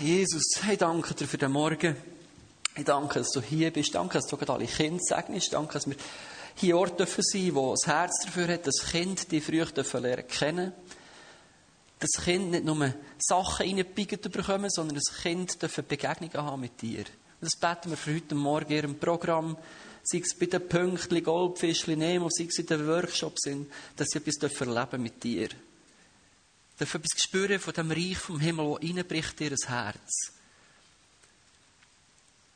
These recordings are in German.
Jesus, ich danke dir für den Morgen. Ich danke, dass du hier bist. Danke, dass du gerade alle Kinder segnest. Danke, dass wir hier Ort dürfen sein, wo das Herz dafür hat, dass Kind die früh dürfen lernen kennen. Dass Kind nicht nur Sachen reingepiegt bekommen, sondern das Kind dürfen Begegnungen haben mit dir. Das beten wir für heute Morgen in ihrem Programm. Sei es bei den Pünktchen, Goldfischchen, Nemo, sei es in den Workshops, dass sie etwas erleben mit dir. Dürfen etwas spüren von dem Reich vom Himmel, das reinbricht in ihr Herz.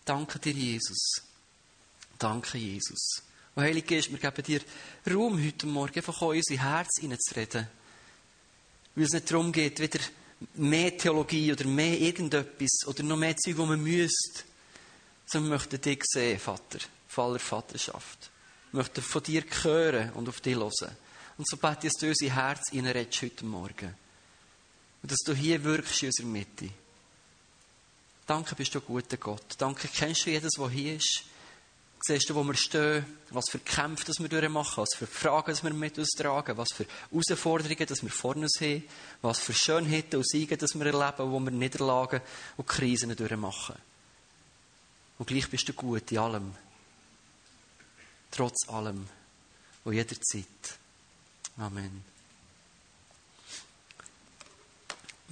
Danke dir, Jesus. Danke, Jesus. Und Heilige Geist, wir geben dir Raum heute Morgen, einfach in unser Herz hineinzureden. Weil es nicht darum geht, wieder mehr Theologie oder mehr irgendetwas oder noch mehr Zeug, wo man müsste. Sondern wir möchten dich sehen, Vater, von aller Vaterschaft. Wir möchten von dir hören und auf dich hören. Und so bete ich, dass du unser Herz hineinredest heute Morgen. Und dass du hier wirkst in unserer Mitte. Danke, bist du ein guter Gott. Danke, kennst du jedes, was hier ist. Siehst du, wo wir stehen, was für Kämpfe das wir durchmachen, was für Fragen das wir mit uns tragen, was für Herausforderungen das wir vor uns haben, was für Schönheiten und Siege das wir erleben, wo wir Niederlagen und Krisen durchmachen. Und gleich bist du gut in allem. Trotz allem und jederzeit. Amen.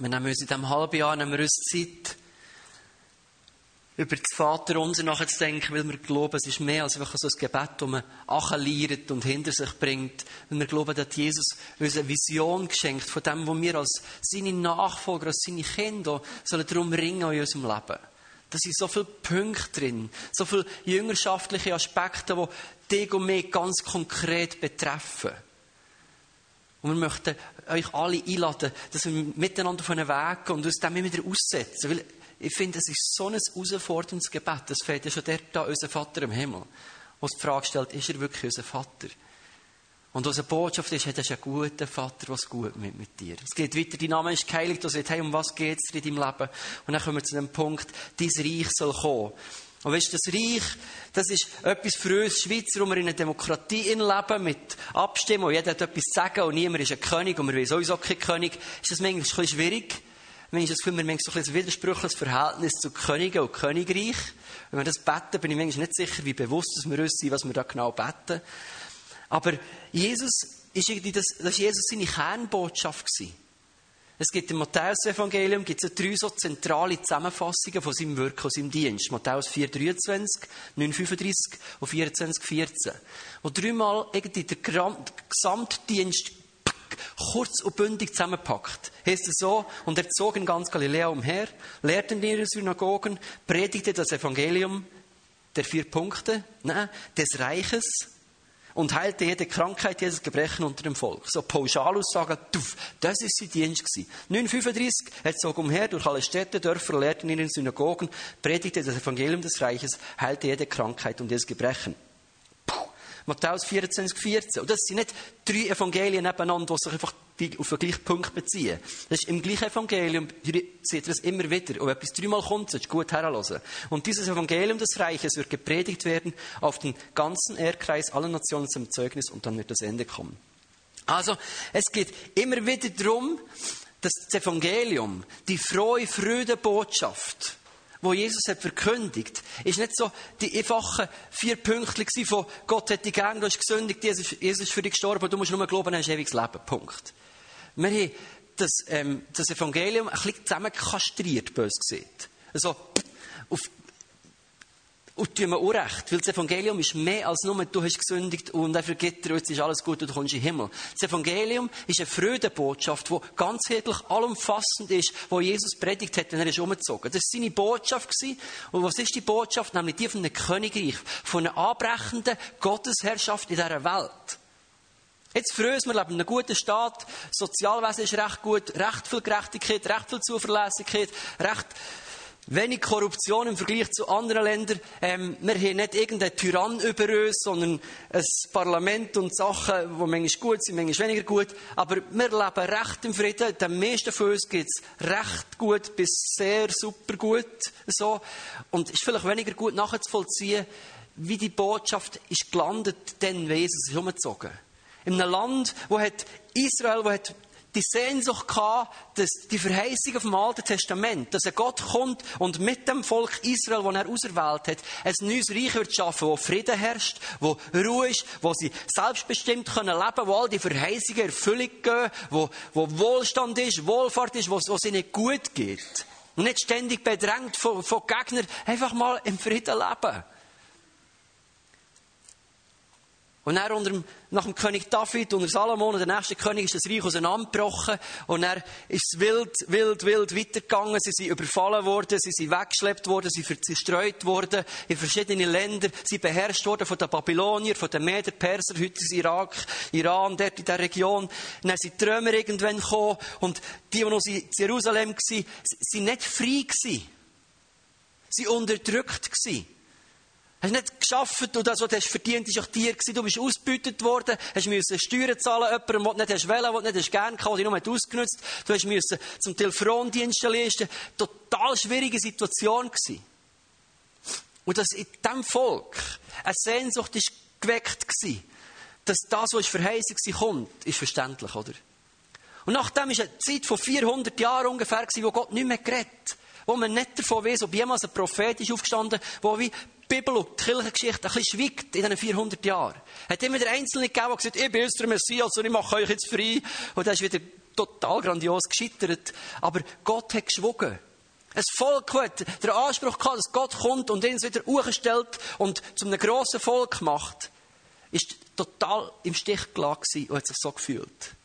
Wir nehmen uns in diesem halben Jahr nehmen wir uns Zeit, über das Vater unser nachzudenken, weil wir glauben, es ist mehr als einfach so ein Gebet, das man anliert und hinter sich bringt. Weil wir glauben, dass Jesus uns eine Vision geschenkt von dem, wo wir als seine Nachfolger, als seine Kinder sollen darum ringen in unserem Leben. Da sind so viele Punkte drin, so viele jüngerschaftliche Aspekte, die dich und mich ganz konkret betreffen. Und wir möchten euch alle einladen, dass wir miteinander von einem Weg gehen und uns dem immer wieder aussetzen. Weil ich finde, es ist so ein herausforderndes Gebet. Das fällt ja schon der da, unser Vater im Himmel. Wo die Frage stellt, ist er wirklich unser Vater? Und unsere Botschaft ist, hey, das ist ein guter Vater, was gut mit, mit dir. Es geht weiter, dein Name ist geheiligt, du sagst, hey, um was geht es in deinem Leben? Und dann kommen wir zu dem Punkt, dein Reich soll kommen. Und weißt du, das Reich, das ist etwas für uns Schweizer, wo wir in einer Demokratie leben, mit Abstimmung, wo jeder hat etwas zu sagen und niemand ist ein König und wir wollen sowieso kein König, ist das manchmal ein bisschen schwierig. Manchmal ist das Gefühl, wir haben so ein widersprüchliches Verhältnis zu Königen und Königreich. Wenn wir das beten, bin ich manchmal nicht sicher, wie bewusst dass wir uns sind, was wir da genau beten. Aber Jesus, ist irgendwie das, das ist Jesus seine Kernbotschaft gewesen. Es gibt im Matthäus-Evangelium gibt es drei so zentrale Zusammenfassungen von seinem Wirken und seinem Dienst. Matthäus 4,23, 9,35 und 24,14. Wo dreimal irgendwie der Gesamtdienst kurz und bündig zusammenpackt. Heißt es so, und er zog in ganz Galiläa umher, lehrte in ihren Synagogen, predigte das Evangelium der vier Punkte, ne, des Reiches, und heilte jede Krankheit, jedes Gebrechen unter dem Volk. So Pauschalaussagen, tuff, das ist sein Dienst gewesen. 935, er zog umher durch alle Städte, Dörfer, lehrte in ihren Synagogen, predigte das Evangelium des Reiches, heilte jede Krankheit und jedes Gebrechen. Puh. Matthäus 24, 14. Und das sind nicht drei Evangelien nebeneinander, die sich einfach auf den gleichen Punkt beziehen. Das ist im gleichen Evangelium, ihr das immer wieder. Und wenn etwas dreimal kommt, sollst du gut herhören. Und dieses Evangelium des Reiches wird gepredigt werden auf den ganzen Erdkreis, aller Nationen zum Zeugnis und dann wird das Ende kommen. Also, es geht immer wieder darum, dass das Evangelium, die frohe, fröde Botschaft, wo Jesus hat verkündigt, ist nicht so die einfachen vier Punkte von Gott hat dich gern, du hast gesündigt, Jesus, ist für dich gestorben, du musst nur glauben, du hast ewiges Leben. Punkt. Wir haben das, ähm, das Evangelium ein bisschen zusammenkastriert, bös gesagt. Also, auf, und tun wir auch recht, weil das Evangelium ist mehr als nur, du hast gesündigt und er vergibt dir, jetzt ist alles gut und du kommst in den Himmel. Das Evangelium ist eine Freudenbotschaft, die ganzheitlich allumfassend ist, wo Jesus predigt hat, wenn er ist umgezogen. Das war seine Botschaft gewesen. Und was ist die Botschaft? Nämlich die von einem Königreich, von einer anbrechenden Gottesherrschaft in dieser Welt. Jetzt für uns, wir leben in einem guten Staat, Sozialwesen ist recht gut, recht viel Gerechtigkeit, recht viel Zuverlässigkeit, recht wenig Korruption im Vergleich zu anderen Ländern. Ähm, wir haben nicht irgendeinen Tyrann über uns, sondern ein Parlament und Sachen, die manchmal gut sind, manchmal weniger gut. Aber wir leben recht im Frieden. Den meisten von uns geht es recht gut bis sehr super gut. So. Und es ist vielleicht weniger gut nachzuvollziehen, wie die Botschaft ist gelandet, denn Jesus ist umgezogen. In einem Land, wo hat Israel, wo hat die Sehnsucht gehabt, dass die Verheißung auf dem Alten Testament, dass ein Gott kommt und mit dem Volk Israel, das er auserwählt hat, ein neues Reich wird schaffen, wo Frieden herrscht, wo Ruhe ist, wo sie selbstbestimmt können leben, wo all die Verheißungen Erfüllung gehen, wo, wo Wohlstand ist, Wohlfahrt ist, wo es ihnen gut geht. Und nicht ständig bedrängt von, von Gegnern, einfach mal im Frieden leben. Und dann unter dem, nach dem König David, unter Salomon, der nächste König, ist das Reich auseinandergebrochen. Und er ist es wild, wild, wild weitergegangen. Sie sind überfallen worden, sie sind weggeschleppt worden, sie sind zerstreut worden in verschiedene Länder. Sie beherrscht worden von den Babyloniern, von den Meder, Perser, heute ist Irak, Iran, dort in der Region. Und dann sind die irgendwann gekommen. Und die, die noch in Jerusalem waren, sind nicht frei gewesen. Sie waren unterdrückt gewesen. Hast nicht geschafft und das, was du hast verdient, ist auch dir gewesen. Du bist ausgebeutet worden, hast müssen Steuern zahlen, jemandem, den du nicht hast wollen, den du nicht hast gern gehabt, den du nur ausgenutzt Du hast müssen zum Teil Frondienst leisten. Total schwierige Situation gewesen. Und dass in diesem Volk eine Sehnsucht ist geweckt gewesen, dass das, was verheißen war, kommt, ist verständlich, oder? Und nachdem war eine Zeit von 400 Jahren ungefähr gewesen, wo Gott nicht mehr geredet wo man nicht davon weiß, ob jemals ein Prophet ist aufgestanden, wo wie Bibel und die Kirchengeschichte ein bisschen schwiegt in diesen 400 Jahren. Hat immer der Einzelne gegeben, der gesagt ich bin jetzt der Messias und ich mache euch jetzt frei. Und das ist wieder total grandios gescheitert. Aber Gott hat geschwogen. Ein Volk hat den Anspruch gehabt, dass Gott kommt und ihn wieder hochstellt und zu einem grossen Volk macht. Ist total im Stich gelassen und hat sich so gefühlt.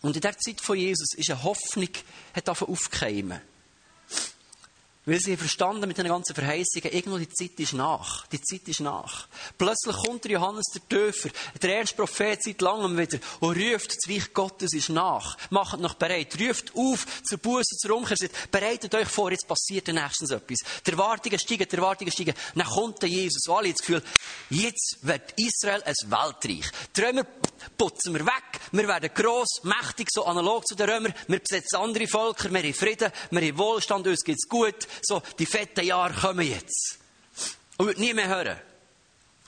Und in der Zeit von Jesus ist eine Hoffnung, hat aufgekeimt. Weil sie verstanden mit den ganzen Verheißungen, irgendwo die Zeit ist nach. Die Zeit ist nach. Plötzlich kommt Johannes der Täufer, der erste Prophet seit langem wieder, und ruft, das Reich Gottes ist nach. Macht noch bereit. Ruft auf zur Buße, zur Umkehr. Sagt, bereitet euch vor, jetzt passiert nächstens etwas. Die Erwartungen steigen, die Erwartungen steigen. Dann kommt der Jesus. Und alle haben das Gefühl, jetzt wird Israel ein Weltreich. Die Römer putzen wir weg. Wir werden gross, mächtig, so analog zu den Römern. Wir besetzen andere Völker. Wir haben Frieden. Wir haben Wohlstand. Uns geht's gut so, die fetten Jahre kommen jetzt. Und wird nie mehr hören.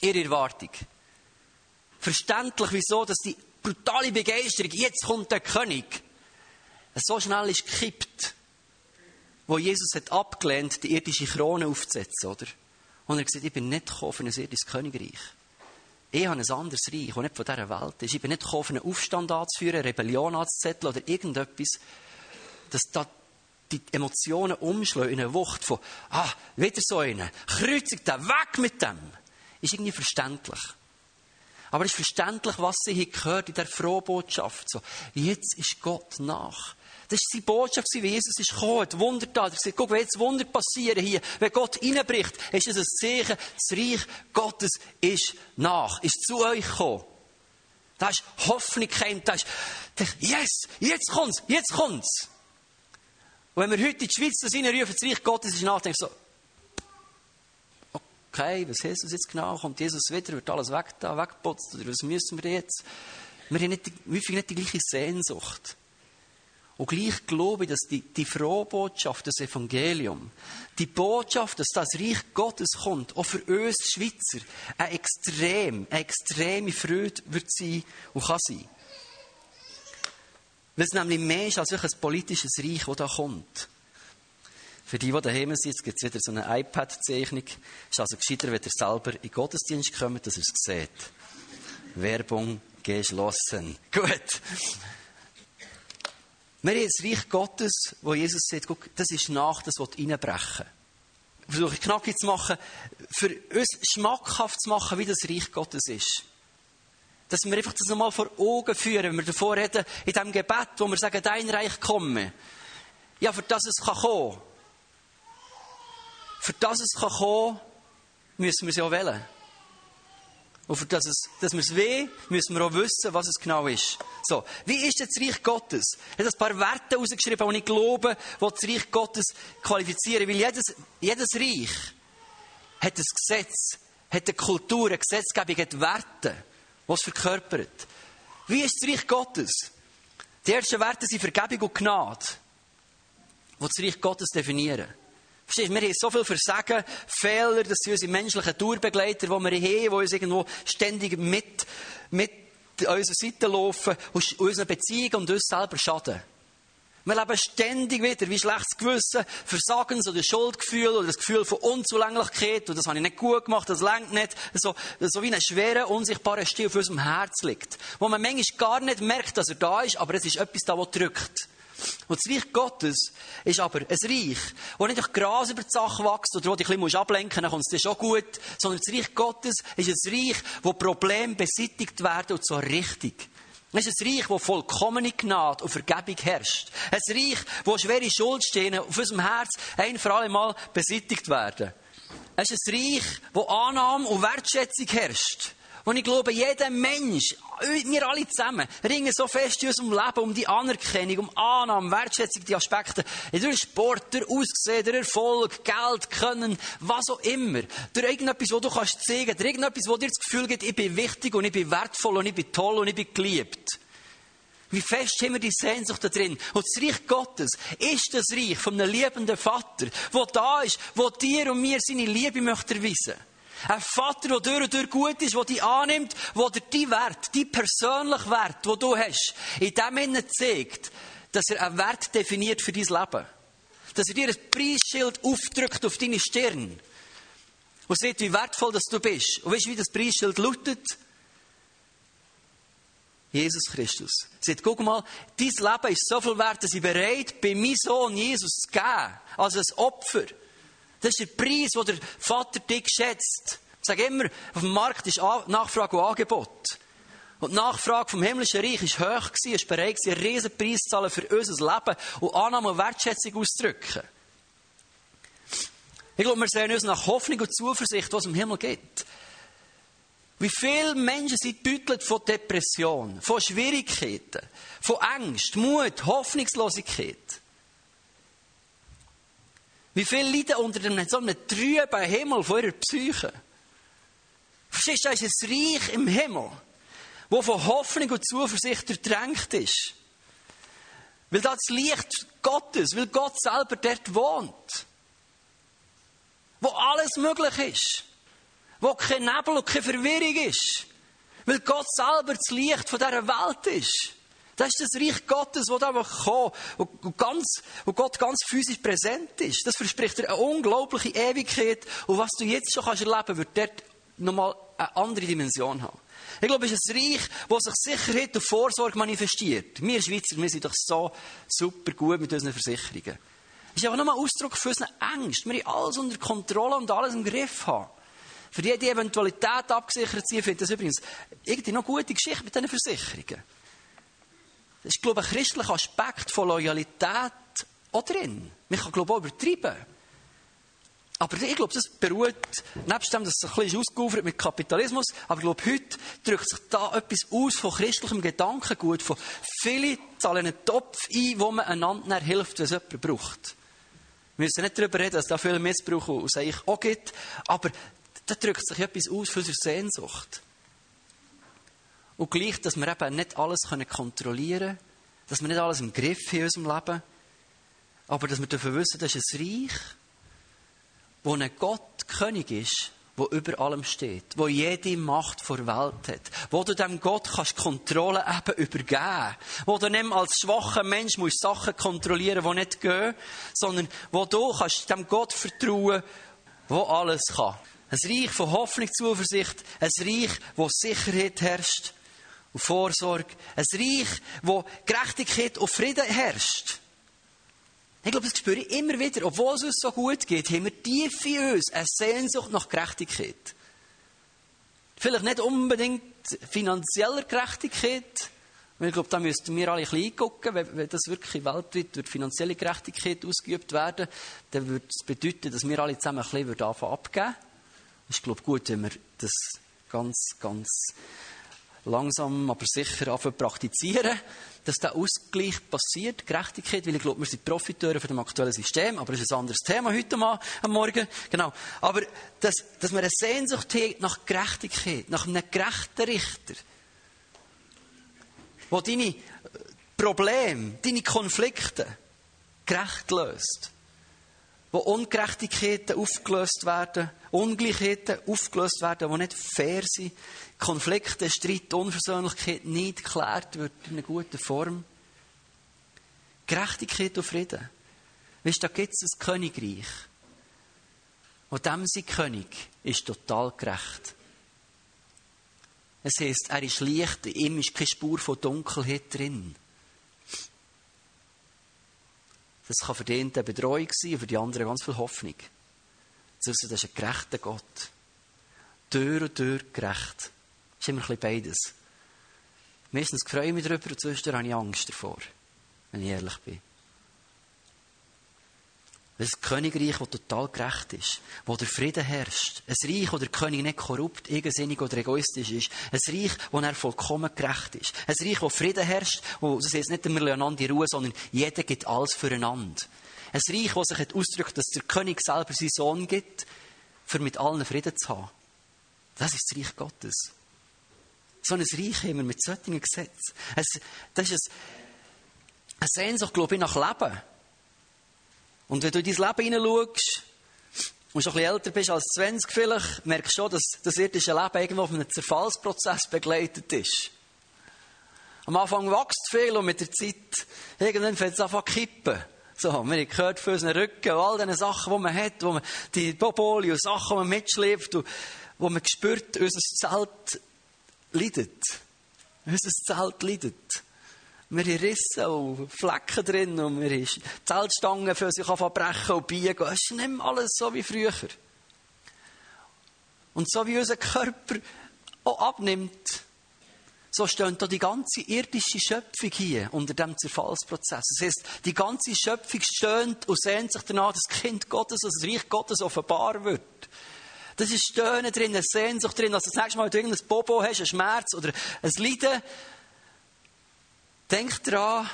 Ihre Erwartung. Verständlich, wieso, dass die brutale Begeisterung, jetzt kommt der König, so schnell ist gekippt, wo Jesus hat abgelehnt, die irdische Krone aufzusetzen, oder? Und er hat gesagt, ich bin nicht gekommen für ein irdisches Königreich. Ich habe ein anderes Reich, das nicht von dieser Welt ist. Ich bin nicht gekommen, einen Aufstand anzuführen, eine Rebellion anzuzetteln oder irgendetwas, dass da die Emotionen umschlagen in eine Wucht von, ah, wieder so eine, kreuzig da, weg mit dem, ist irgendwie verständlich. Aber es ist verständlich, was sie hier gehört in der Frohbotschaft. So, jetzt ist Gott nach. Das war seine Botschaft, wie Jesus ist gekommen, hat Wunder da. Er guck, wenn jetzt Wunder passieren hier, wenn Gott reinbricht, ist es ein Zeichen, das Reich Gottes ist nach, ist zu euch gekommen. Da ist Hoffnung gekommen, da ist, yes, jetzt kommt's, jetzt kommt's. Und wenn wir heute in die Schweiz das reinrufen, das Reich Gottes ist nach, denke ich so, okay, was heißt das jetzt genau? Kommt Jesus wieder, wird alles weg da, weggeputzt, oder was müssen wir jetzt? Wir haben nicht, häufig nicht die gleiche Sehnsucht. Und gleich glaube ich, dass die, die frohe Botschaft, das Evangelium, die Botschaft, dass das Reich Gottes kommt, auch für uns Schweizer, eine extrem, eine extreme Freude wird sein und kann sein. Weil es nämlich mehr ist als ein politisches Reich, das da kommt. Für die, die daheim sind, gibt es wieder so eine iPad-Zeichnung. Es ist also gescheiter, wenn ihr selber in den Gottesdienst kommt, dass ihr es seht. Werbung geschlossen. Gut. Wir haben das Reich Gottes, wo Jesus sagt, guck, das ist nach, das wird reinbrechen. Versuche ich knackig zu machen, für uns schmackhaft zu machen, wie das Reich Gottes ist. Dass wir einfach das nochmal vor Augen führen, wenn wir davor reden, in diesem Gebet, wo wir sagen, dein Reich komme. Ja, für das es kann kommen. Für das es kann kommen, müssen wir es ja wählen. Und für das, es, dass wir es weh, müssen wir auch wissen, was es genau ist. So. Wie ist jetzt das Reich Gottes? Ich habe ein paar Werte herausgeschrieben, die ich glaube, die das Reich Gottes qualifizieren. Weil jedes, jedes Reich hat ein Gesetz, hat eine Kultur, eine Gesetzgebung, hat Werte was verkörpert. Wie ist das Reich Gottes? Die ersten Werte sind Vergebung und Gnade, die das Reich Gottes definieren. Verstehst du, wir haben so viel Versagen, Fehler, das sind unsere menschlichen Tourbegleiter, die wir haben, die uns irgendwo ständig mit, mit unserer Seite laufen und unseren Beziehungen und uns selber schaden. Wir leben ständig wieder wie schlechtes Gewissen, Versagens- oder Schuldgefühl oder das Gefühl von Unzulänglichkeit und das habe ich nicht gut gemacht, das längt nicht. So, so wie ein schwerer, unsichtbarer Stil auf unserem Herz liegt. Wo man manchmal gar nicht merkt, dass er da ist, aber es ist etwas da, das drückt. Und das Reich Gottes ist aber ein Reich, wo nicht durch Gras über die Sache wächst oder wo dich ein bisschen ablenken musst, dann kommt es dir schon gut, sondern das Reich Gottes ist ein Reich, wo Probleme beseitigt werden und zwar richtig. Es ist ein Reich, wo vollkommene Gnade und Vergebung herrscht. Ein Reich, wo schwere Schuldsteine auf unserem Herz ein für alle Mal beseitigt werden. Es ist ein Reich, wo Annahme und Wertschätzung herrscht. Und ich glaube, jeder Mensch, wir alle zusammen, ringen so fest in unserem Leben um die Anerkennung, um Annahme, Wertschätzung, die Aspekte. Durch Sport, durch Aussehen, durch Erfolg, Geld, Können, was auch immer. Durch irgendetwas, wo du kannst zeigen, durch irgendetwas, wo dir das Gefühl gibt, ich bin wichtig und ich bin wertvoll und ich bin toll und ich bin geliebt. Wie fest haben wir die Sehnsucht da drin? Und das Reich Gottes ist das Reich von einem liebenden Vater, wo da ist, wo dir und mir seine Liebe möchte erweisen. Ein Vater, der durch und durch gut ist, der dich annimmt, der dir deinen Wert, deinen persönlichen Wert, den du hast, in dem Sinne zeigt, dass er einen Wert definiert für dein Leben. Dass er dir ein Preisschild aufdrückt auf deine Stirn. Und sieht, wie wertvoll dass du bist. Und weißt du, wie das Preisschild lautet? Jesus Christus. Sagt, guck mal, dein Leben ist so viel wert, dass ich bereit bin, meinen Sohn Jesus zu geben. Also ein Opfer. Das ist der Preis, den der Vater dich schätzt. Ich sage immer, auf dem Markt ist Nachfrage und Angebot. Und die Nachfrage vom himmlischen Reich war hoch, gewesen, ist bereit, einen riesen Preis zu zahlen für unser Leben und Annahme und Wertschätzung auszudrücken. Ich glaube, wir sehen uns nach Hoffnung und Zuversicht, was im Himmel gibt. Wie viele Menschen sind beutelt von Depression, von Schwierigkeiten, von Angst, Mut, Hoffnungslosigkeit. Wie viele leiden unter einem, so einem trüben Himmel von ihrer Psyche? Verstehst du, da ist ein Reich im Himmel, wo von Hoffnung und Zuversicht durchdrängt ist. Weil das Licht Gottes, weil Gott selber dort wohnt. Wo alles möglich ist. Wo kein Nebel und keine Verwirrung ist. Weil Gott selber das Licht von dieser Welt ist. Das ist das Reich Gottes, das einfach kommt und, ganz, wo Gott ganz physisch präsent ist. Das verspricht dir eine unglaubliche Ewigkeit. Und was du jetzt schon kannst erleben wird dort nochmal eine andere Dimension haben. Ich glaube, es ist ein Reich, das sich Sicherheit und Vorsorge manifestiert. Wir Schweizer, wir sind doch so super gut mit unseren Versicherungen. Es ist aber nochmal Ausdruck für unsere Ängste. Wir haben alles unter Kontrolle und alles im Griff haben. Für jede Eventualität abgesichert sein, finde ich das übrigens irgendwie noch gute Geschichte mit diesen Versicherungen. Das ist, glaube ein christlicher Aspekt von Loyalität auch drin. Man kann, glaube ich, auch übertreiben. Aber ich glaube, das beruht, nebst dem, dass es ein bisschen ausgeufert mit Kapitalismus, aber ich glaube, heute drückt sich da etwas aus von christlichem Gedankengut, von viele zahlen einen Topf ein, wo man einander hilft, wenn es jemand braucht. Wir müssen nicht darüber reden, dass es da viel Missbrauch es eigentlich auch gibt, aber da drückt sich etwas aus für unsere Sehnsucht. Und gleich, dass wir eben nicht alles kontrollieren können, dass wir nicht alles im Griff haben in unserem Leben, aber dass wir dafür wissen, das ist ein Reich, wo ein Gott König ist, wo über allem steht, wo jede Macht vor Welt hat, wo du dem Gott kannst Kontrolle eben übergeben, wo du nicht als schwacher Mensch musst Sachen kontrollieren, die nicht gehen, sondern wo du kannst dem Gott vertrauen, wo alles kann. Ein Reich von Hoffnung, Zuversicht, ein Reich, wo Sicherheit herrscht, und Vorsorge. Ein Reich, wo Gerechtigkeit und Frieden herrscht. Ich glaube, das spüre ich immer wieder. Obwohl es uns so gut geht, haben wir tief in uns eine Sehnsucht nach Gerechtigkeit. Vielleicht nicht unbedingt finanzieller Gerechtigkeit. Ich glaube, da müssten wir alle ein bisschen gucken. Wenn, das wirklich weltweit durch finanzielle Gerechtigkeit ausgeübt werden, dann würde es bedeuten, dass wir alle zusammen ein bisschen anfangen abgeben. Es ist, glaube gut, wenn wir das ganz, ganz langsam, aber sicher anfangen praktizieren, dass der Ausgleich passiert, Gerechtigkeit, weil ich glaube, wir sind Profiteure von dem aktuellen System, aber das ist ein anderes Thema heute mal am Morgen. Genau. Aber, dass, dass wir eine Sehnsucht haben nach Gerechtigkeit, nach einem gerechten Richter, der deine Probleme, deine Konflikte gerecht löst. Wo Ungerechtigkeiten aufgelöst werden, Ungleichheiten aufgelöst werden, die nicht fair sind, Konflikte, Streit, Unversöhnlichkeit nicht geklärt wird in einer guten Form. Gerechtigkeit und Frieden. Weißt du, da gibt es ein Königreich. Und dem sein König ist total gerecht. Es heisst, er ist Licht, in ihm ist keine Spur von Dunkelheit drin. Das kann für den eine Betreuung sein und für die anderen ganz viel Hoffnung. Das ist ein gerechter Gott. Tür und Tür gerecht. Das ist immer ein bisschen beides. Meistens freue ich mich darüber und zwischendurch habe ich Angst davor, wenn ich ehrlich bin. Das ein Königreich, das total gerecht ist, wo der Frieden herrscht. Ein Reich, wo der König nicht korrupt, eigensinnig oder egoistisch ist. Ein Reich, wo er vollkommen gerecht ist. Ein Reich, wo Frieden herrscht, wo, das heißt nicht, wir einander in Ruhe, sondern jeder gibt alles füreinander. Ein Reich, wo sich ausdrückt, dass der König selber seinen Sohn gibt, für mit allen Frieden zu haben. Das ist das Reich Gottes. So ein Reich haben wir mit solchen Gesetzen. das ist ein, eine Sehnsucht, glaube ich, nach Leben. Und wenn du in dein Leben hineinschaust, und schon ein bisschen älter bist als 20 vielleicht, merkst du schon, dass das irdische Leben irgendwo von einem Zerfallsprozess begleitet ist. Am Anfang wächst viel und mit der Zeit, irgendwann fängt es an zu kippen. So, wir gehört für unseren Rücken und all diese Sachen, die man hat, wo man, die Boboli und Sachen, die man mitschleppt und wo man spürt, unser Zelt leidet. Unser Zelt leidet. Wir haben Risse und Flecken drin und wir haben Zeltstangen für sich brechen und biegen. Es ist nicht mehr alles so wie früher. Und so wie unser Körper auch abnimmt, so steht da die ganze irdische Schöpfung hier unter dem Zerfallsprozess. Das heißt, die ganze Schöpfung stöhnt und sehnt sich danach, dass das Kind Gottes, dass das Reich Gottes offenbar wird. Das ist Stöhnen drin, eine Sehnsucht drin, du das nächste Mal, wenn du irgendein Bobo hast, einen Schmerz oder ein Leiden, Denk daran,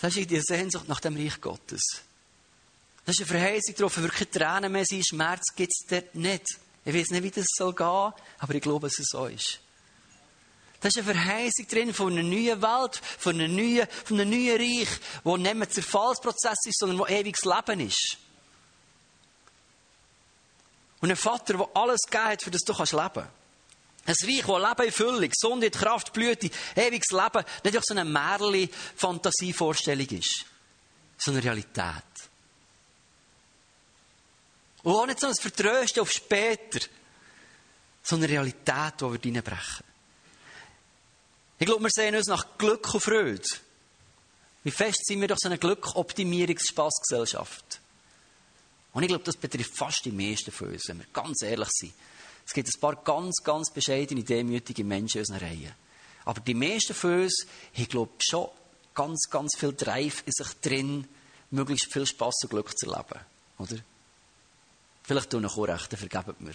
das ist die Sehnsucht nach dem Reich Gottes. Das ist eine Verheißung darauf, wirklich Tränen mehr sein, Schmerz gibt es dort nicht. Ich weiß nicht, wie das soll gehen, aber ich glaube, dass es so ist. Das ist eine Verheißung drin von einer neuen Welt, von einem neuen, von einem neuen Reich, wo nicht mehr Zerfallsprozess ist, sondern wo ewiges Leben ist. Und ein Vater, der alles gegeben hat, für das du leben kannst. Ein Reich, das Leben in Fülle, Gesundheit, Kraft, Blüte, ewiges Leben, nicht einfach so eine Märli-Fantasievorstellung ist, sondern Realität. Und auch nicht so ein Vertrösten auf später, sondern eine Realität, die wir reinbrechen. Ich glaube, wir sehen uns nach Glück und Freude. Wie fest sind wir doch so eine Glück-Optimierungs-Spaßgesellschaft? Und ich glaube, das betrifft fast die meisten von uns, wenn wir ganz ehrlich sind. Es gibt ein paar ganz, ganz bescheidene, demütige Menschen in unseren Reihen. Aber die meisten von uns haben, glaube ich, schon ganz, ganz viel Drive in sich drin, möglichst viel Spass und Glück zu erleben. Oder? Vielleicht tun ich auch recht, vergebt mir.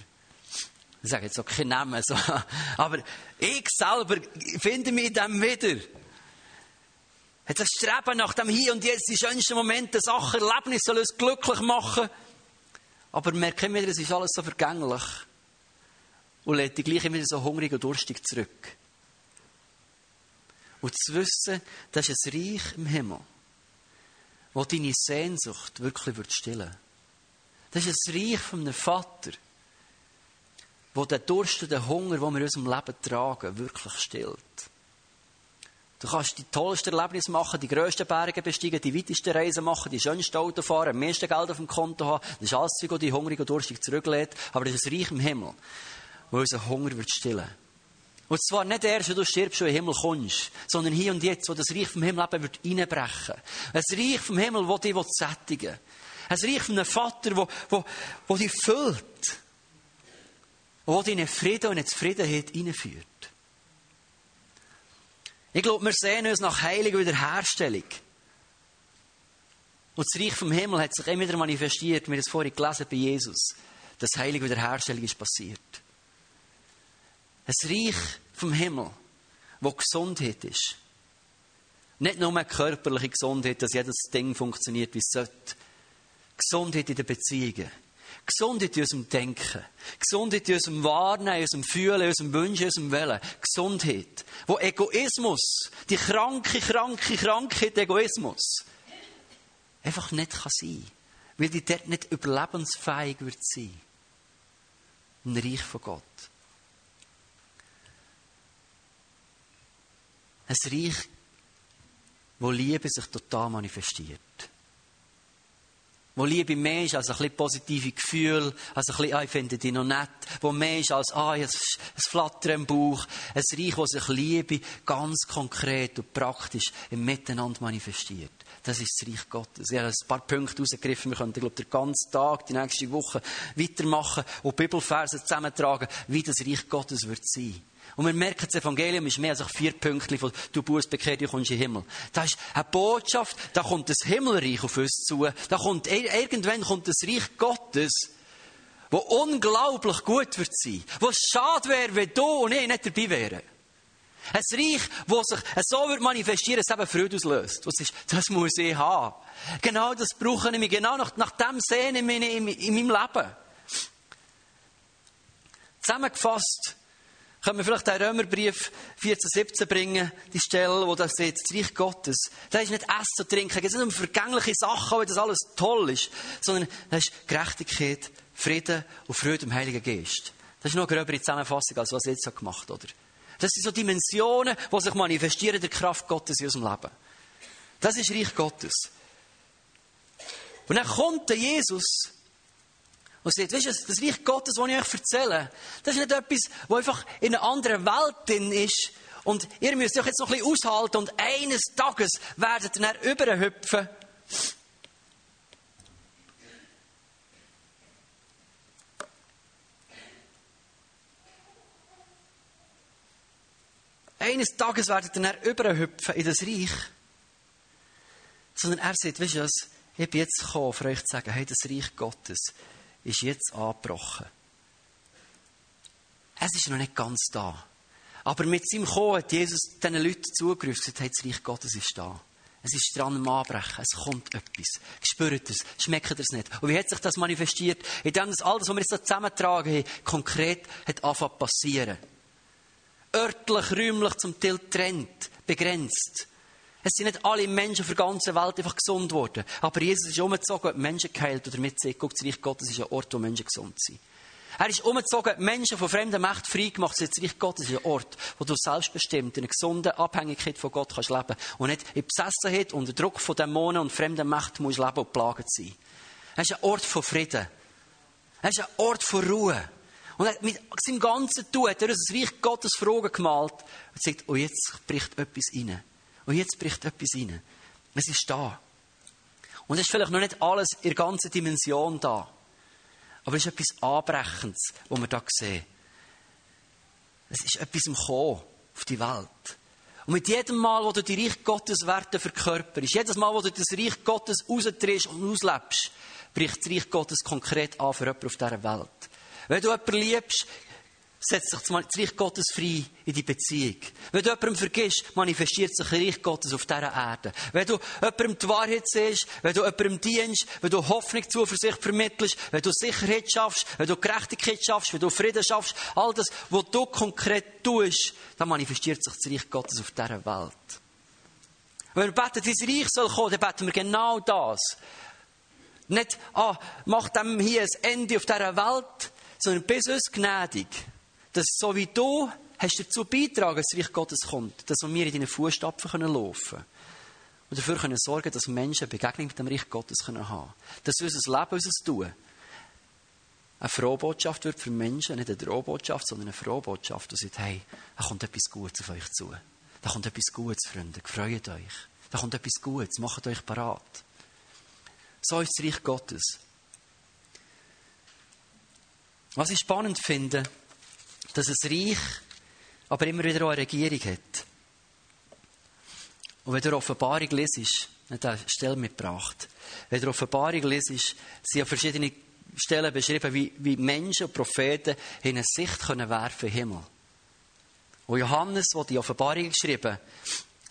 Ich sage jetzt auch keinen Namen, so. aber ich selber finde mich in dem wieder. Hat das Streben nach dem Hier und Jetzt, die schönsten Momente, Sachen, Erlebnisse soll uns glücklich machen. Aber merken wir, es ist alles so vergänglich und lädt dich gleich immer so hungrig und durstig zurück. Und zu wissen, das ist ein Reich im Himmel, wo deine Sehnsucht wirklich wird stillen. Das ist ein Reich von einem Vater, wo der Durst und den Hunger, den wir in unserem Leben tragen, wirklich stillt. Du kannst die tollsten Erlebnisse machen, die grössten Berge besteigen, die weitesten Reisen machen, die schönsten Auto fahren, am meisten Geld auf dem Konto haben. Das ist alles Zeug, das dich hungrig und durstig zurücklädt. Aber das ist ein Reich im Himmel wo unser Hunger wird stillen. Und zwar nicht erst, wenn du stirbst und in den Himmel kommst, sondern hier und jetzt, wo das Reich vom Himmel eben wird reinbrechen. Ein Reich vom Himmel, das dich sättigen will. Ein Reich von einem Vater, wo, wo, wo dich füllt. Und wo dich in Frieden und in Zufriedenheit hineinführt. Ich glaube, wir sehen uns nach heiliger Wiederherstellung. Und das Reich vom Himmel hat sich immer wieder manifestiert, wir haben es vorhin gelesen bei Jesus, dass heilige Wiederherstellung ist passiert. Ein Reich vom Himmel, wo Gesundheit ist. Nicht nur körperliche Gesundheit, dass jedes Ding funktioniert, wie es sollte. Gesundheit in den Beziehungen. Gesundheit in unserem Denken. Gesundheit in unserem Wahrnehmen, in unserem Fühlen, in unserem Wünschen, in unserem Willen. Gesundheit. Wo Egoismus, die kranke, kranke, Krankheit Egoismus, einfach nicht kann sein. weil die dort nicht überlebensfähig wird sein. Ein Reich von Gott. Ein Reich, wo Liebe sich total manifestiert. Wo Liebe mehr ist als ein bisschen positive Gefühl, als ein bisschen, ah, ich finde dich noch nett. Wo mehr ist als, ah, ein Flattern im Bauch. Ein Reich, wo sich Liebe ganz konkret und praktisch im Miteinander manifestiert. Das ist das Reich Gottes. Ich habe ein paar Punkte rausgegriffen. Wir könnten, glaube ich, den ganzen Tag, die nächste Woche weitermachen und Bibelverse zusammentragen, wie das Reich Gottes wird sein. Und wir merken, das Evangelium ist mehr als vier Punkte von du Buß bekehrt, du kommst in den Himmel. Das ist eine Botschaft, da kommt das Himmelreich auf uns zu. Da kommt, irgendwann kommt das Reich Gottes, wo unglaublich gut wird sein. Wo es schade wäre, wenn du und ich nicht dabei wären. Ein Reich, das sich so wird manifestieren, dass es eben Freude auslöst. Das, ist, das muss ich haben. Genau das brauche ich mich. Genau nach, nach dem sehen in, in, in meinem Leben. Zusammengefasst, können wir vielleicht den Römerbrief 14, 17 bringen, die Stelle, wo da steht, das Reich Gottes. Da ist nicht Essen und Trinken, es ist nicht um vergängliche Sachen, weil das alles toll ist, sondern da ist Gerechtigkeit, Frieden und Freude im Heiligen Geist. Das ist noch eine gröbere Zusammenfassung, als was ich jetzt gemacht habe, oder? Das sind so Dimensionen, die sich manifestieren der Kraft Gottes in unserem Leben. Das ist Reich Gottes. Und dann kommt der Jesus und sagt, weißt du, das Reich Gottes, das ich euch erzähle, das ist nicht etwas, das einfach in einer anderen Welt drin ist. Und ihr müsst euch jetzt noch ein bisschen aushalten und eines Tages werdet ihr dann überhüpfen. Eines Tages werdet ihr dann überhüpfen in das Reich. Sondern er sagt, weißt du was, ich bin jetzt gekommen, für euch zu sagen, hey, das Reich Gottes, ist jetzt angebrochen. Es ist noch nicht ganz da. Aber mit seinem Kommen hat Jesus diesen Leuten zugerufen und gesagt, hey, das Reich Gottes ist da. Es ist dran am Anbrechen. Es kommt etwas. Spürt es. Schmeckt es nicht. Und wie hat sich das manifestiert? Indem das alles, was wir jetzt da zusammentragen haben, konkret hat angefangen passieren. Örtlich, räumlich, zum Teil trennt, begrenzt. Es sind nicht alle Menschen auf der ganzen Welt einfach gesund worden. Aber Jesus ist umgezogen und Menschen geheilt. Oder mit sich, guckt, das Reich Gottes ist ein Ort, wo Menschen gesund sind. Er ist umgezogen, Menschen von fremden Mächten frei gemacht. Das Reich Gottes ist ein Ort, wo du selbstbestimmt in einer gesunden Abhängigkeit von Gott kannst leben und nicht in Besessenheit unter Druck von Dämonen und fremden Mächten musst leben und plaget sein. Er ist ein Ort von Frieden. Er ist ein Ort von Ruhe. Und mit seinem ganzen Tun hat er uns das Reich Gottes Fragen gemalt und sagt, oh, jetzt bricht etwas rein. Und jetzt bricht etwas rein. Es ist da. Und es ist vielleicht noch nicht alles in der ganzen Dimension da. Aber es ist etwas Anbrechendes, was wir da sehen. Es ist etwas im Kommen auf die Welt. Und mit jedem Mal, wo du die Reich Gottes Werte verkörperst, jedes Mal, wo du das Reich Gottes raustrittst und auslebst, bricht das Reich Gottes konkret an für jemanden auf dieser Welt. Wenn du jemanden liebst, setzt sich das Reich Gottes frei in die Beziehung. Wenn du jemandem vergisst, manifestiert sich das Reich Gottes auf dieser Erde. Wenn du jemandem die Wahrheit siehst, wenn du jemandem dienst, wenn du Hoffnung, Zuversicht vermittelst, wenn du Sicherheit schaffst, wenn du Gerechtigkeit schaffst, wenn du Frieden schaffst, all das, was du konkret tust, dann manifestiert sich das Reich Gottes auf dieser Welt. Wenn wir beten, dein Reich soll kommen, dann beten wir genau das. Nicht, ah, mach dem hier ein Ende auf dieser Welt, sondern bis uns gnädig dass so wie du hast dazu beitragen, dass das Reich Gottes kommt, dass wir in deinen Fußstapfen laufen können. Und dafür können sorgen, dass Menschen Begegnung mit dem Reich Gottes haben können. Dass unser Leben, unser Tun eine Frohbotschaft wird für Menschen, nicht eine Drohbotschaft, sondern eine Frohbotschaft, die sagt, hey, da kommt etwas Gutes auf euch zu. Da kommt etwas Gutes, Freunde, freut euch. Da kommt etwas Gutes, macht euch parat. So ist das Reich Gottes. Was ich spannend finde, dass es Reich aber immer wieder auch eine Regierung hat. Und wenn du Offenbarung lesest, hat er Stelle mitgebracht. Wenn du Offenbarung lesest, sind ja verschiedene Stellen beschrieben, wie, wie Menschen und Propheten in eine Sicht können werfen im Himmel. Und Johannes, der die Offenbarung geschrieben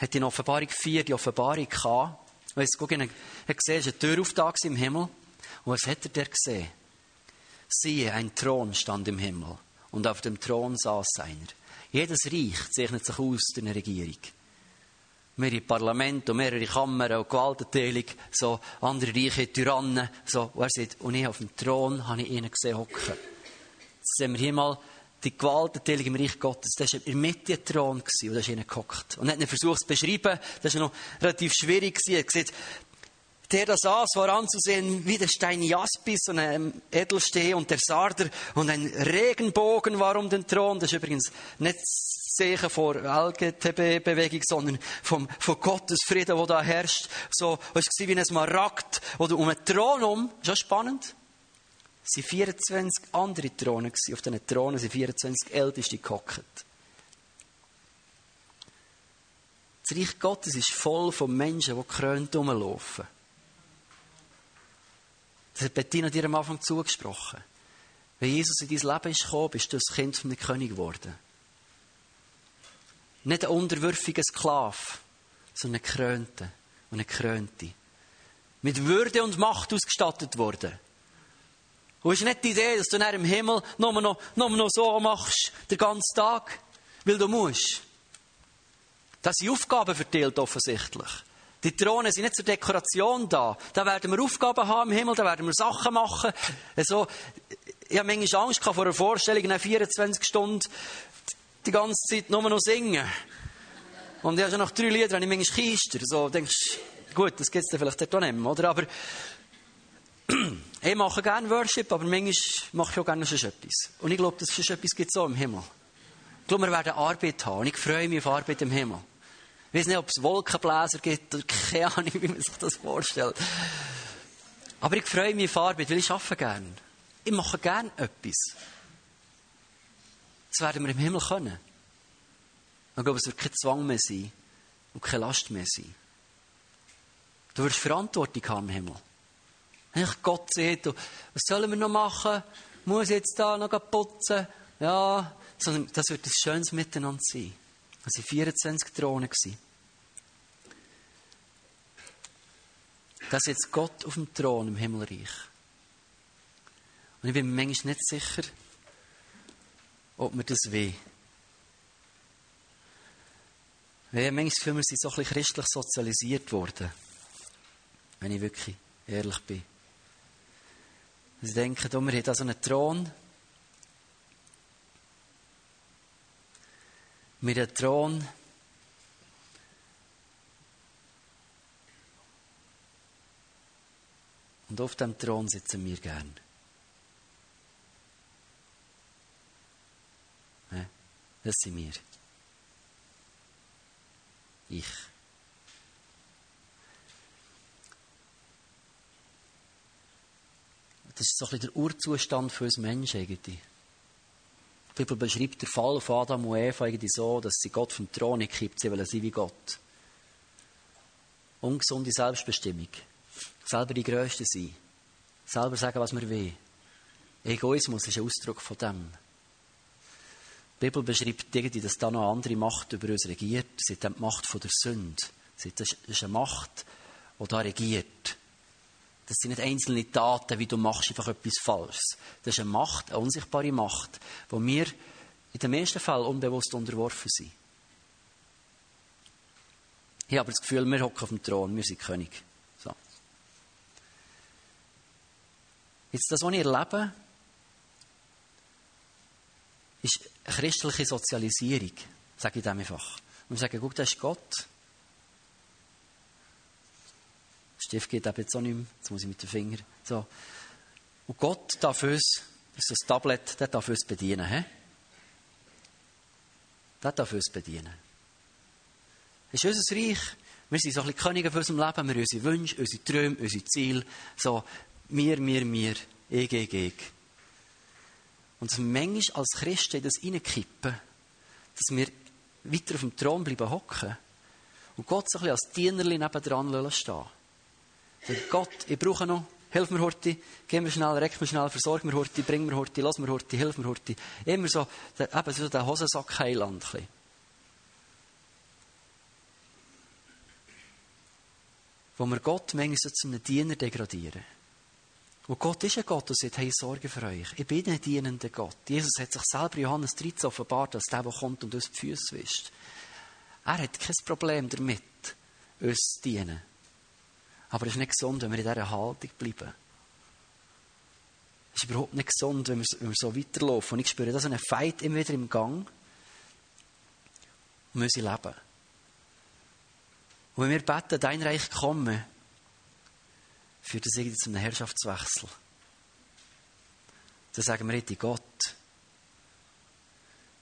hat in Offenbarung 4 die Offenbarung gehabt. Und jetzt guck, er hat gesehen, es ist eine Tür aufgetan im Himmel. Und was hat er da gesehen? Siehe, ein Thron stand im Himmel und auf dem Thron saß einer. Jedes Reich zeichnet sich aus durch Regierung. mehrere Parlamente und mehrere Kammern und Gewaltenteilung, so andere reiche Tyrannen, so, und er sagt, und ich auf dem Thron habe ich ihn gesehen hocken. Jetzt sehen wir hier mal die Gewaltenteilung im Reich Gottes. Das war in der Mitte ein Thron und da ist ihnen gehockt. Und er hat ihn versucht zu beschreiben, das war noch relativ schwierig. Er hat gesagt, der das saß, war anzusehen wie der Stein Jaspis und ein Edelsteh und der Sarder und ein Regenbogen war um den Thron. Das ist übrigens nicht Zeichen vor LGTB-Bewegung, sondern vom, von Gottes Frieden, der da herrscht. So, es war wie ein Marakt oder um einen Thron um. Ist das spannend? Es waren 24 andere Thronen. Auf diesen Thronen sind 24 Älteste gehockt. Das Reich Gottes ist voll von Menschen, die krönt rumlaufen. Das hat Bettina dir am Anfang zugesprochen. Wenn Jesus in dein Leben ist gekommen, bist du das Kind von einem König geworden. Nicht ein unterwürfiger Sklave, sondern ein Krönte und eine Krönte. Mit Würde und Macht ausgestattet worden. Und es ist nicht die Idee, dass du nach im Himmel nur noch, nur noch so machst, den ganzen Tag, weil du musst. Das sind Aufgaben verteilt, offensichtlich. Die Thronen sind nicht zur Dekoration da. Da werden wir Aufgaben haben im Himmel, da werden wir Sachen machen. Also, ich habe manchmal Angst vor einer Vorstellung, nach 24 Stunden die ganze Zeit nur noch singen. Und ich habe schon nach drei Liedern habe ich manchmal Keister. So denkst gut, das gibt es dann vielleicht dort auch nicht mehr, oder? Aber ich mache gerne Worship, aber manchmal mache ich auch gerne schon etwas. Und ich glaube, dass es schon etwas gibt so im Himmel. Ich glaube, wir werden Arbeit haben. Und ich freue mich auf Arbeit im Himmel. Ich weiß nicht, ob es Wolkenbläser gibt oder keine Ahnung, wie man sich das vorstellt. Aber ich freue mich auf Arbeit, weil ich arbeite gerne. Ich mache gerne etwas. Das werden wir im Himmel können. Ich glaube, es wird kein Zwang mehr sein und keine Last mehr sein. Du wirst Verantwortung haben im Himmel. Wenn ich Gott sieht, was sollen wir noch machen? Muss ich jetzt da noch putzen? Ja, sondern das wird ein schönes Miteinander sein. Das waren 24 Thronen. Das ist jetzt Gott auf dem Thron im Himmelreich. Und ich bin mir manchmal nicht sicher, ob wir das will. Weil manchmal Gefühl, wir sind so ein bisschen christlich sozialisiert worden. Wenn ich wirklich ehrlich bin. Sie denken, wir haben da so einen Thron. Mit einem Thron. Und auf dem Thron sitzen wir gern. Das sind wir. Ich. Das ist so ein bisschen der Urzustand für uns Menschen irgendwie. Die Bibel beschreibt den Fall von Adam und Eva irgendwie so, dass sie Gott vom Thron gekippt, sie wollen sein wie Gott. Ungesunde Selbstbestimmung. Selber die Größte sein. Selber sagen, was wir will. Egoismus ist ein Ausdruck von dem. Die Bibel beschreibt irgendwie, dass da noch andere Macht über uns regiert. Sie ist die Macht von der Sünde. Das ist eine Macht, die da regiert. Das sind nicht einzelne Taten, wie du machst einfach etwas Falsches. Das ist eine Macht, eine unsichtbare Macht, wo wir in den meisten Fällen unbewusst unterworfen sind. Ich habe das Gefühl, wir hocken auf dem Thron, wir sind König. So. Jetzt das, was ich erlebe, ist christliche Sozialisierung, sage ich dem einfach. Und wir sagen, guck, das ist Gott. Stift geht eben jetzt auch nicht mehr. Jetzt muss ich mit dem Finger. So. Und Gott darf uns, das ist das Tablet, der darf uns bedienen. He? Der darf uns bedienen. Das ist unser Reich. Wir sind so ein bisschen Könige für unser Leben. Wir haben unsere Wünsche, unsere Träume, unsere Ziele. So, mir, mir, mir, ich, ich, ich. Und dass wir manchmal als Christen das reinkippen, dass wir weiter auf dem Thron bleiben hocken und Gott so ein bisschen als Dienerli nebendran stehen Gott, ich brauche noch, hilf mir heute, geh mir schnell, reck mir schnell, versorg mir heute, bring mir heute, lass mir heute, hilf mir heute. Immer so, eben so der Hosensack Heiland. Wo wir Gott manchmal so zu einem Diener degradieren. Und Gott ist ein Gott, der sagt, hey, Sorge für euch. Ich bin ein dienender Gott. Jesus hat sich selber Johannes 13 offenbart als der, der kommt und uns die Füße wischt. Er hat kein Problem damit, uns dienen. Aber es ist nicht gesund, wenn wir in dieser Haltung bleiben. Es ist überhaupt nicht gesund, wenn wir, wenn wir so weiterlaufen. Und ich spüre da so einen Fight immer wieder im Gang. Und müssen leben. Und wenn wir beten, dein Reich komme, führt das irgendwie zu einem Herrschaftswechsel. Dann sagen wir richtig, Gott,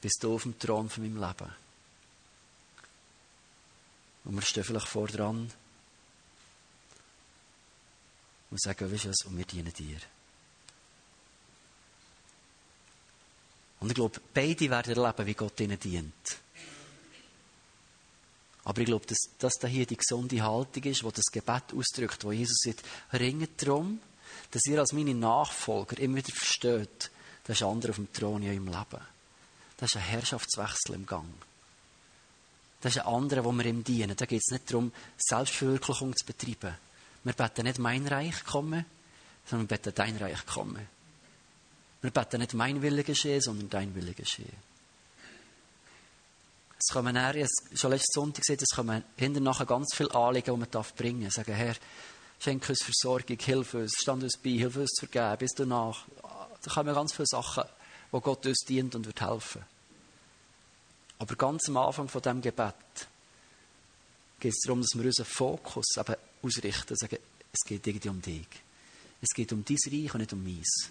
bist du auf dem Thron von meinem Leben. Und wir stehen vielleicht vor dran und sagen, weißt du was, und wir dienen dir. Und ich glaube, beide werden erleben, wie Gott ihnen dient. Aber ich glaube, dass das hier die gesunde Haltung ist, die das Gebet ausdrückt, wo Jesus sagt, ringet darum, dass ihr als meine Nachfolger immer wieder versteht, da ist andere auf dem Thron in eurem Leben. Das ist ein Herrschaftswechsel im Gang. Das ist ein anderer, wo wir ihm dienen. Da geht es nicht darum, Selbstverwirklichung zu betreiben. Wir beten nicht mein Reich kommen, sondern wir beten dein Reich kommen. Wir beten nicht mein Wille geschehe, sondern dein Wille geschehe. Es kommen dann, ich schon letzten Sonntag gesehen, es kommen hinterher ganz viele Anliegen, die man bringen darf. Sagen, Herr, schenke uns Versorgung, hilf uns, stand uns bei, hilf uns zu vergeben, bist du nach. Da kommen ganz viele Sachen, wo Gott uns dient und wird helfen. Aber ganz am Anfang von dem Gebet geht es darum, dass wir unseren Fokus eben ausrichten, sagen, es geht irgendwie um dich. Es geht um dein Reich und nicht um meins.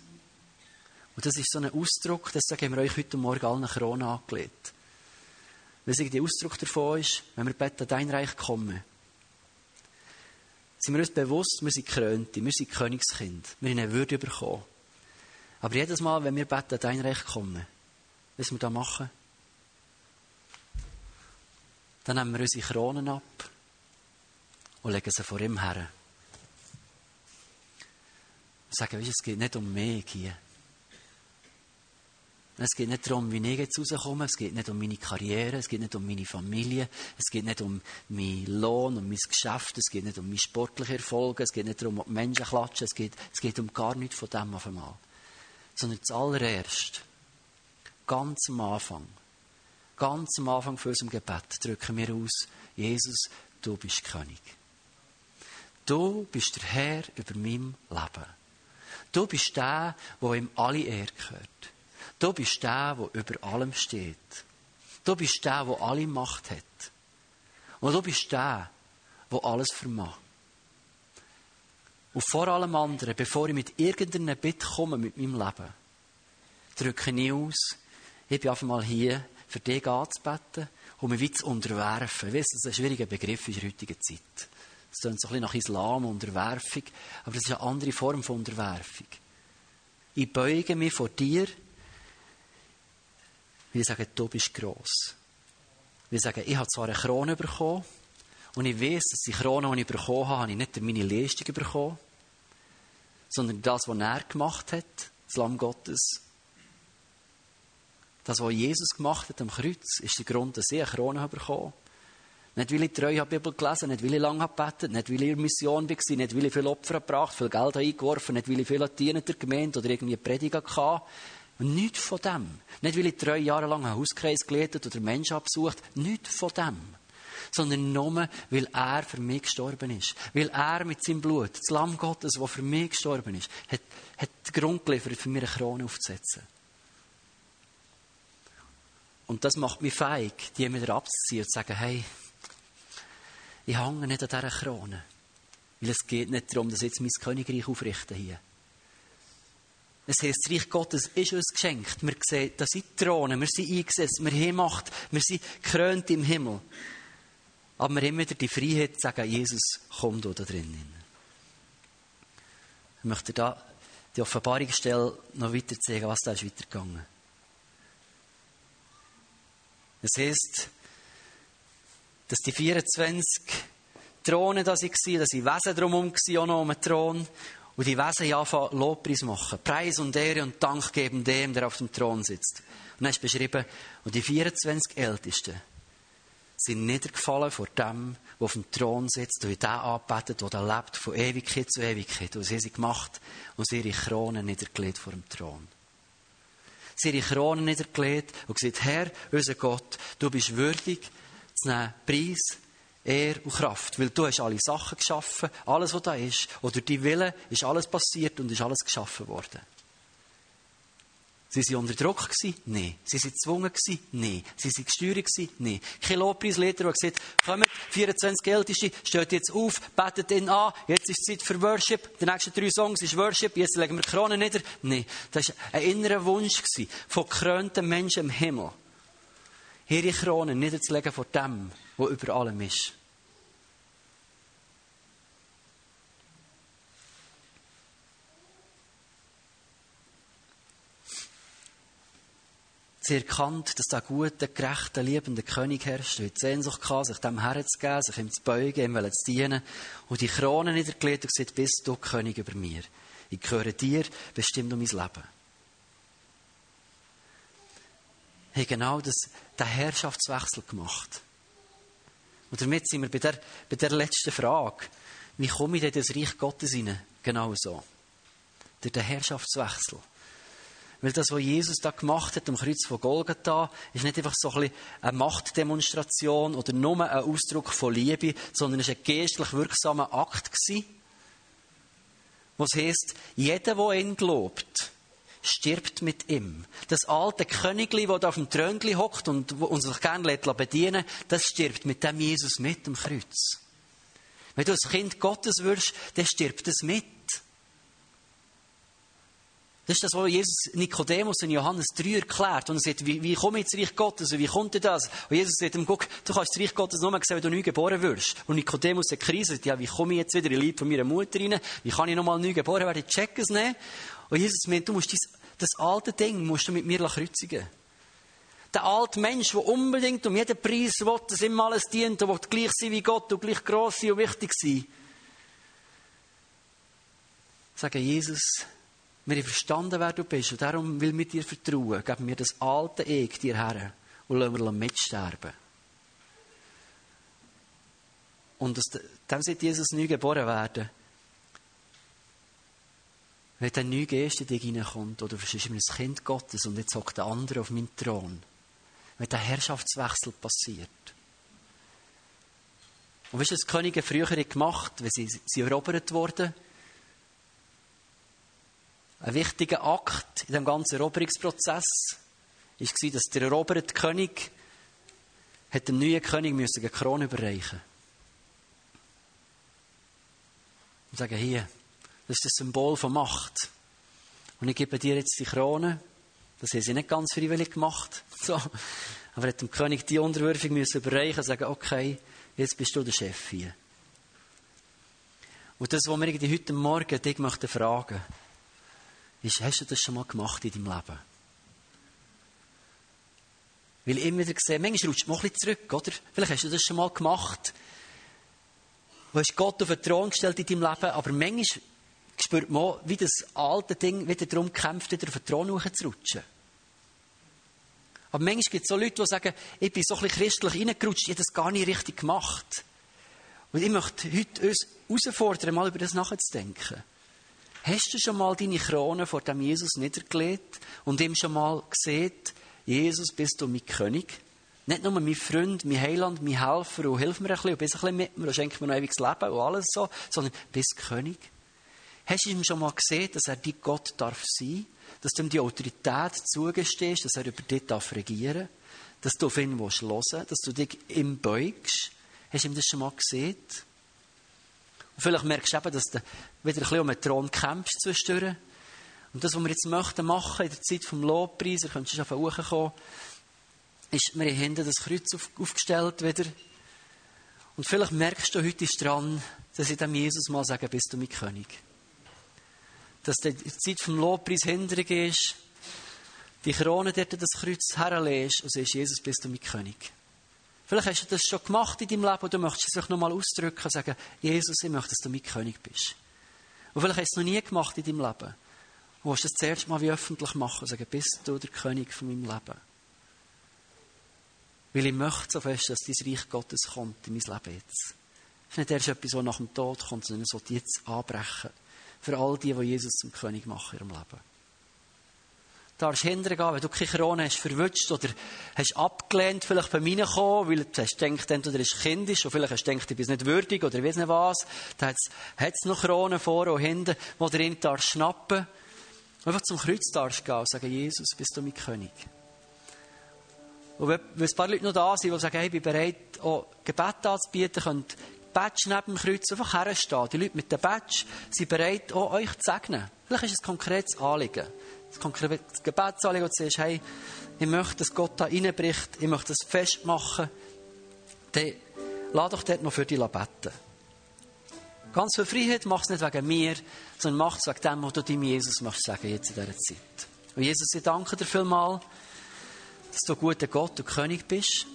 Und das ist so ein Ausdruck, das haben wir euch heute Morgen allen Krone angelegt. Weil es der Ausdruck davon ist, wenn wir beten, dein Reich komme, sind wir uns bewusst, wir sind Krönte, wir sind Königskind, wir haben eine Würde bekommen. Aber jedes Mal, wenn wir beten, dein Reich komme, was wir da machen, dann nehmen wir unsere Kronen ab und legen sie vor ihm her. Und sagen, weißt, es geht nicht um mich hier. Es geht nicht darum, wie ich jetzt rauskomme, es geht nicht um meine Karriere, es geht nicht um meine Familie, es geht nicht um meinen Lohn und mein Geschäft, es geht nicht um meine sportlichen Erfolge, es geht nicht darum, ob Menschen klatschen, es geht, es geht um gar nichts von dem auf einmal. Sondern zuallererst, ganz am Anfang, ganz am Anfang von unserem Gebet drücken wir aus, Jesus, du bist König. Du bist der Herr über meinem Leben. Du bist der, wo ihm alle Ehre gehört. Du bist der, der über allem steht. Du bist der, der alle Macht hat. Und du bist der, der alles vermag. Und vor allem anderen, bevor ich mit irgendeinem Bitte komme mit meinem Leben, drücke ich aus, ich bin einfach mal hier, für dich anzubeten und mich wie zu unterwerfen. Ich weiss, das ist ein schwieriger Begriff in der heutigen Zeit. Das klingt so ein bisschen nach Islam, Unterwerfung, aber das ist eine andere Form von Unterwerfung. Ich beuge mich vor dir, wir sagen, du bist gross. Wir sagen, ich habe zwar eine Krone bekommen, und ich weiß, dass die Krone, die ich bekommen habe, habe ich nicht durch meine Leistung bekommen, sondern das, was er gemacht hat, das Lamm Gottes, das, was Jesus gemacht hat am Kreuz, ist der Grund, dass ich eine Krone habe bekommen. Nicht, weil ich treu habe Bibel gelesen nicht, weil ich lange habe gebetet, nicht, weil ich in Mission war, nicht, weil ich viel Opfer gebracht viel Geld eingeworfen nicht, weil ich viel Latinen der Gemeinde oder irgendwie Prediger hatte. Und nichts von dem. Nicht, weil ich drei Jahre lang einen Hauskreis geleitet oder Menschen absucht. Nichts von dem. Sondern nur, weil er für mich gestorben ist. Weil er mit seinem Blut, das Lamm Gottes, das für mich gestorben ist, hat, hat den Grund geliefert, für mich eine Krone aufzusetzen. Und das macht mich feig, die wieder abzuziehen und zu sagen, hey, ich hänge nicht an dieser Krone. Weil es geht nicht darum, dass ich jetzt mein Königreich aufrichte hier. Es heisst, das Reich Gottes ist uns geschenkt. Wir sehen, da sind Thronen, wir sind eingesetzt, wir haben Macht, wir sind gekrönt im Himmel. Aber wir haben wieder die Freiheit zu sagen, Jesus, komm du da drinnen. Ich möchte da die Offenbarungsstelle noch weiter zeigen, was da ist weitergegangen. Es heisst, dass die 24 Thronen da waren, dass sie Wesen drumherum waren, auch noch um den Thron. Und die Wesen ja anfangen Lobpreis machen. Preis und Ehre und Dank geben dem, der auf dem Thron sitzt. Und dann ist beschrieben, und die 24 Ältesten sind niedergefallen vor dem, der auf dem Thron sitzt, und den anbetet, der lebt, von Ewigkeit zu Ewigkeit. Und sie haben sie gemacht und sie ihre Kronen niedergelegt vor dem Thron. Sie ihre Kronen niedergelegt und gesagt, Herr, unser Gott, du bist würdig zu nehmen Preis, Ehr und Kraft. Weil du hast alle Sachen geschaffen, alles, was da ist. Oder die Wille ist alles passiert und ist alles geschaffen worden. Sie waren unter Druck? Nein. Sie waren gezwungen? Nein. Sie waren gesteuert? Nein. Kein Lobpreisleiter, der gesagt kommt, 24 Älteste, steht jetzt auf, betet ihn an, jetzt ist Zeit für Worship, die nächsten drei Songs ist Worship, jetzt legen wir die Krone nieder. Nein. Das war ein innerer Wunsch von gekrönten Menschen im Himmel. Ihre Krone niederzulegen vor dem, der über allem ist. Sie erkannt, dass der gute, gerechte, liebende König herrscht. Er hat Sehnsucht gehabt, sich dem herzugeben, sich ihm zu beugen, ihm zu dienen. Und die Krone niedergelegt und gesagt, bist du König über mir. Ich gehöre dir, bestimmt um mein Leben. Haben genau das, den Herrschaftswechsel gemacht. Und damit sind wir bei der, bei der letzten Frage. Wie komme ich denn das Reich Gottes hinein? Genau so. Durch den Herrschaftswechsel. Weil das, was Jesus da gemacht hat am Kreuz von Golgatha, ist nicht einfach so ein bisschen eine Machtdemonstration oder nur ein Ausdruck von Liebe, sondern es war ein geistlich wirksamer Akt gewesen. Was heisst, jeder, der ihn glaubt, stirbt mit ihm. Das alte Königli, das auf dem Trönli hockt und, sich gerne bedienen das stirbt mit dem Jesus mit am Kreuz. Wenn du ein Kind Gottes wirst, dann stirbt es mit. Das ist das, was Jesus Nikodemus in Johannes 3 erklärt. Und er sagt, wie, wie komme ich ins Reich Gottes? Und wie kommt denn das? Und Jesus sagt ihm, guck, du kannst das Reich Gottes nur sehen, wenn du neu geboren wirst. Und Nikodemus hat Krise. Ja, wie komme ich jetzt wieder in Liebe von meiner Mutter rein? Wie kann ich nochmal neu geboren werden? Ich check es nicht. Und Jesus meint, du musst das, das alte Ding musst du mit mir kreuzigen. Der alte Mensch, der unbedingt um jeden Preis will, dass ihm alles dient, der gleich sein wie Gott und gleich gross sein und wichtig sein. Sagen Jesus, wir haben verstanden, wer du bist. Und darum will wir dir vertrauen. Geben wir das alte Ich dir her und lassen wir mitsterben. Und aus dem sollte Jesus neu geboren werden. Wenn der neue Geist in dich hineinkommt, oder bist immer ein Kind Gottes und jetzt hockt der andere auf meinem Thron. Wenn der Herrschaftswechsel passiert. Und weißt du, was die Könige früher gemacht wenn sie, erobert wurden? Ein wichtiger Akt in dem ganzen Eroberungsprozess war, dass der eroberte König dem neuen König eine Krone überreichen Und sagen, hier, das ist das Symbol von Macht. Und ich gebe dir jetzt die Krone. Das haben sie nicht ganz freiwillig gemacht. So. Aber hat dem König die Unterwürfung müssen überreichen und sagen, okay, jetzt bist du der Chef hier. Und das, was wir heute Morgen dich möchten fragen, ist, hast du das schon mal gemacht in deinem Leben? Weil ich immer wieder sehe, manchmal rutscht man ein bisschen zurück, oder? Vielleicht hast du das schon mal gemacht. Du hast Gott auf den Thron gestellt in deinem Leben, aber manchmal spürt man, wie das alte Ding wieder darum kämpft, wieder auf den Thron hochzurutschen. Aber manchmal gibt es so Leute, die sagen, ich bin so ein bisschen christlich reingerutscht, ich habe das gar nicht richtig gemacht. Und ich möchte heute uns herausfordern, mal über das nachzudenken. Hast du schon mal deine Krone vor dem Jesus niedergelegt und ihm schon mal gesehen, Jesus, bist du mein König? Nicht nur mein Freund, mein Heiland, mein Helfer und hilf mir ein bisschen und bist ein bisschen mit mir und schenk mir noch ewiges Leben und alles so, sondern bist König. Hast du ihm schon mal gesehen, dass er dein Gott darf sein? Dass du ihm die Autorität zugestehst, dass er über dich darf regieren Dass du auf ihn willst, dass du dich ihm beugst? Hast du ihm das schon mal gesehen? Und vielleicht merkst du eben, dass du wieder ein bisschen um den Thron kämpfst zwischendurch. Und das, was wir jetzt möchten machen in der Zeit vom Lobpreis, ihr könnt schon hochkommen, ist, wir haben hinten das Kreuz auf, aufgestellt wieder. Und vielleicht merkst du, heute ist dran, dass ich dem Jesus mal sage, bist du mein König. Dass die Zeit vom Lobpreis hinterher ist, die Krone dort das Kreuz herlegst und sagst, Jesus, bist du mein König. Vielleicht hast du das schon gemacht in deinem Leben und du möchtest es noch nochmal ausdrücken und sagen, Jesus, ich möchte, dass du mein König bist. Und vielleicht hast du es noch nie gemacht in deinem Leben. Du willst das zuerst mal wie öffentlich machen und sagen, bist du der König von meinem Leben. Weil ich möchte so fest, dass dein Reich Gottes kommt in mein Leben jetzt. Es ist nicht erst etwas, das nach dem Tod kommt, sondern es sollte jetzt anbrechen. Für all die, die Jesus zum König machen in ihrem Leben. darfst hingehen, wenn du keine Krone hast verwünscht oder hast abgelehnt, vielleicht bei mir kommen, weil du hast gedacht, entweder ist kindisch, oder vielleicht hast du gedacht, ich bin nicht würdig, oder ich weiß nicht was. Da hat es noch Kronen vor und hinten, wo du ihn darfst schnappen. Einfach zum Kreuz darfst gehen und sagen, Jesus, bist du mein König. Und wenn, wenn ein paar Leute noch da sind, die sagen, hey, ich bin bereit, auch Gebet anzubieten, könnt Badge neben dem Kreuz einfach herstehen. Die Leute mit dem Badge sind bereit, auch euch zu segnen. Vielleicht ist es ein konkretes Anliegen. Ein konkretes Gebetsanliegen, wo du sagst, hey, ich möchte, dass Gott da reinbricht, ich möchte das festmachen. Dann lass doch dort noch für dich beten. Ganz viel Freiheit mach es nicht wegen mir, sondern mach es wegen dem, was du deinem Jesus möchtest sagen jetzt in dieser Zeit. Und Jesus, ich danke dir vielmals, dass du ein guter Gott und König bist,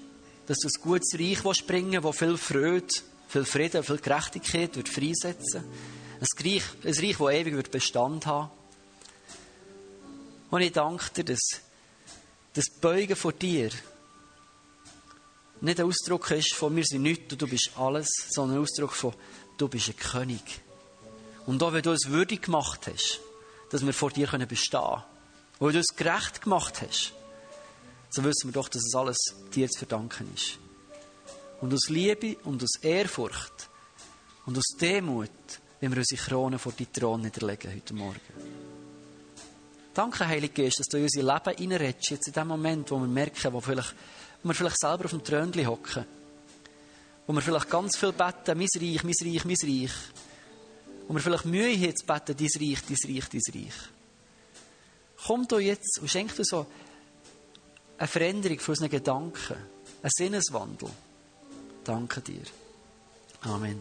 dass du ein gutes Reich bringen willst, das viel Freude, viel Frieden, viel Gerechtigkeit wird freisetzen ein Reich, ein Reich, das ewig wird Bestand haben. Und ich danke dir, dass das Beugen vor dir nicht ein Ausdruck ist von wir sind nichts und du bist alles, sondern ein Ausdruck von du bist ein König. Und auch wenn du es würdig gemacht hast, dass wir vor dir bestehen können, weil du es gerecht gemacht hast, so wissen wir doch, dass es alles dir zu verdanken ist. Und aus Liebe und aus Ehrfurcht und aus Demut, wenn wir unsere Krone vor die Thron niederlegen heute Morgen. Danke, Heilige Geist, dass du in unser Leben hineinredest, jetzt in dem Moment, wo wir merken, wo, vielleicht, wo wir vielleicht selber auf dem Trönchen hocken. Wo wir vielleicht ganz viel beten, mein Reich, mein Reich, mein Reich. Wo wir vielleicht Mühe haben zu beten, dein Reich, dein Reich, dein Reich. Komm doch jetzt und schenk dir so eine Veränderung für unsere Gedanken, einen Sinneswandel. Danke dir. Amen.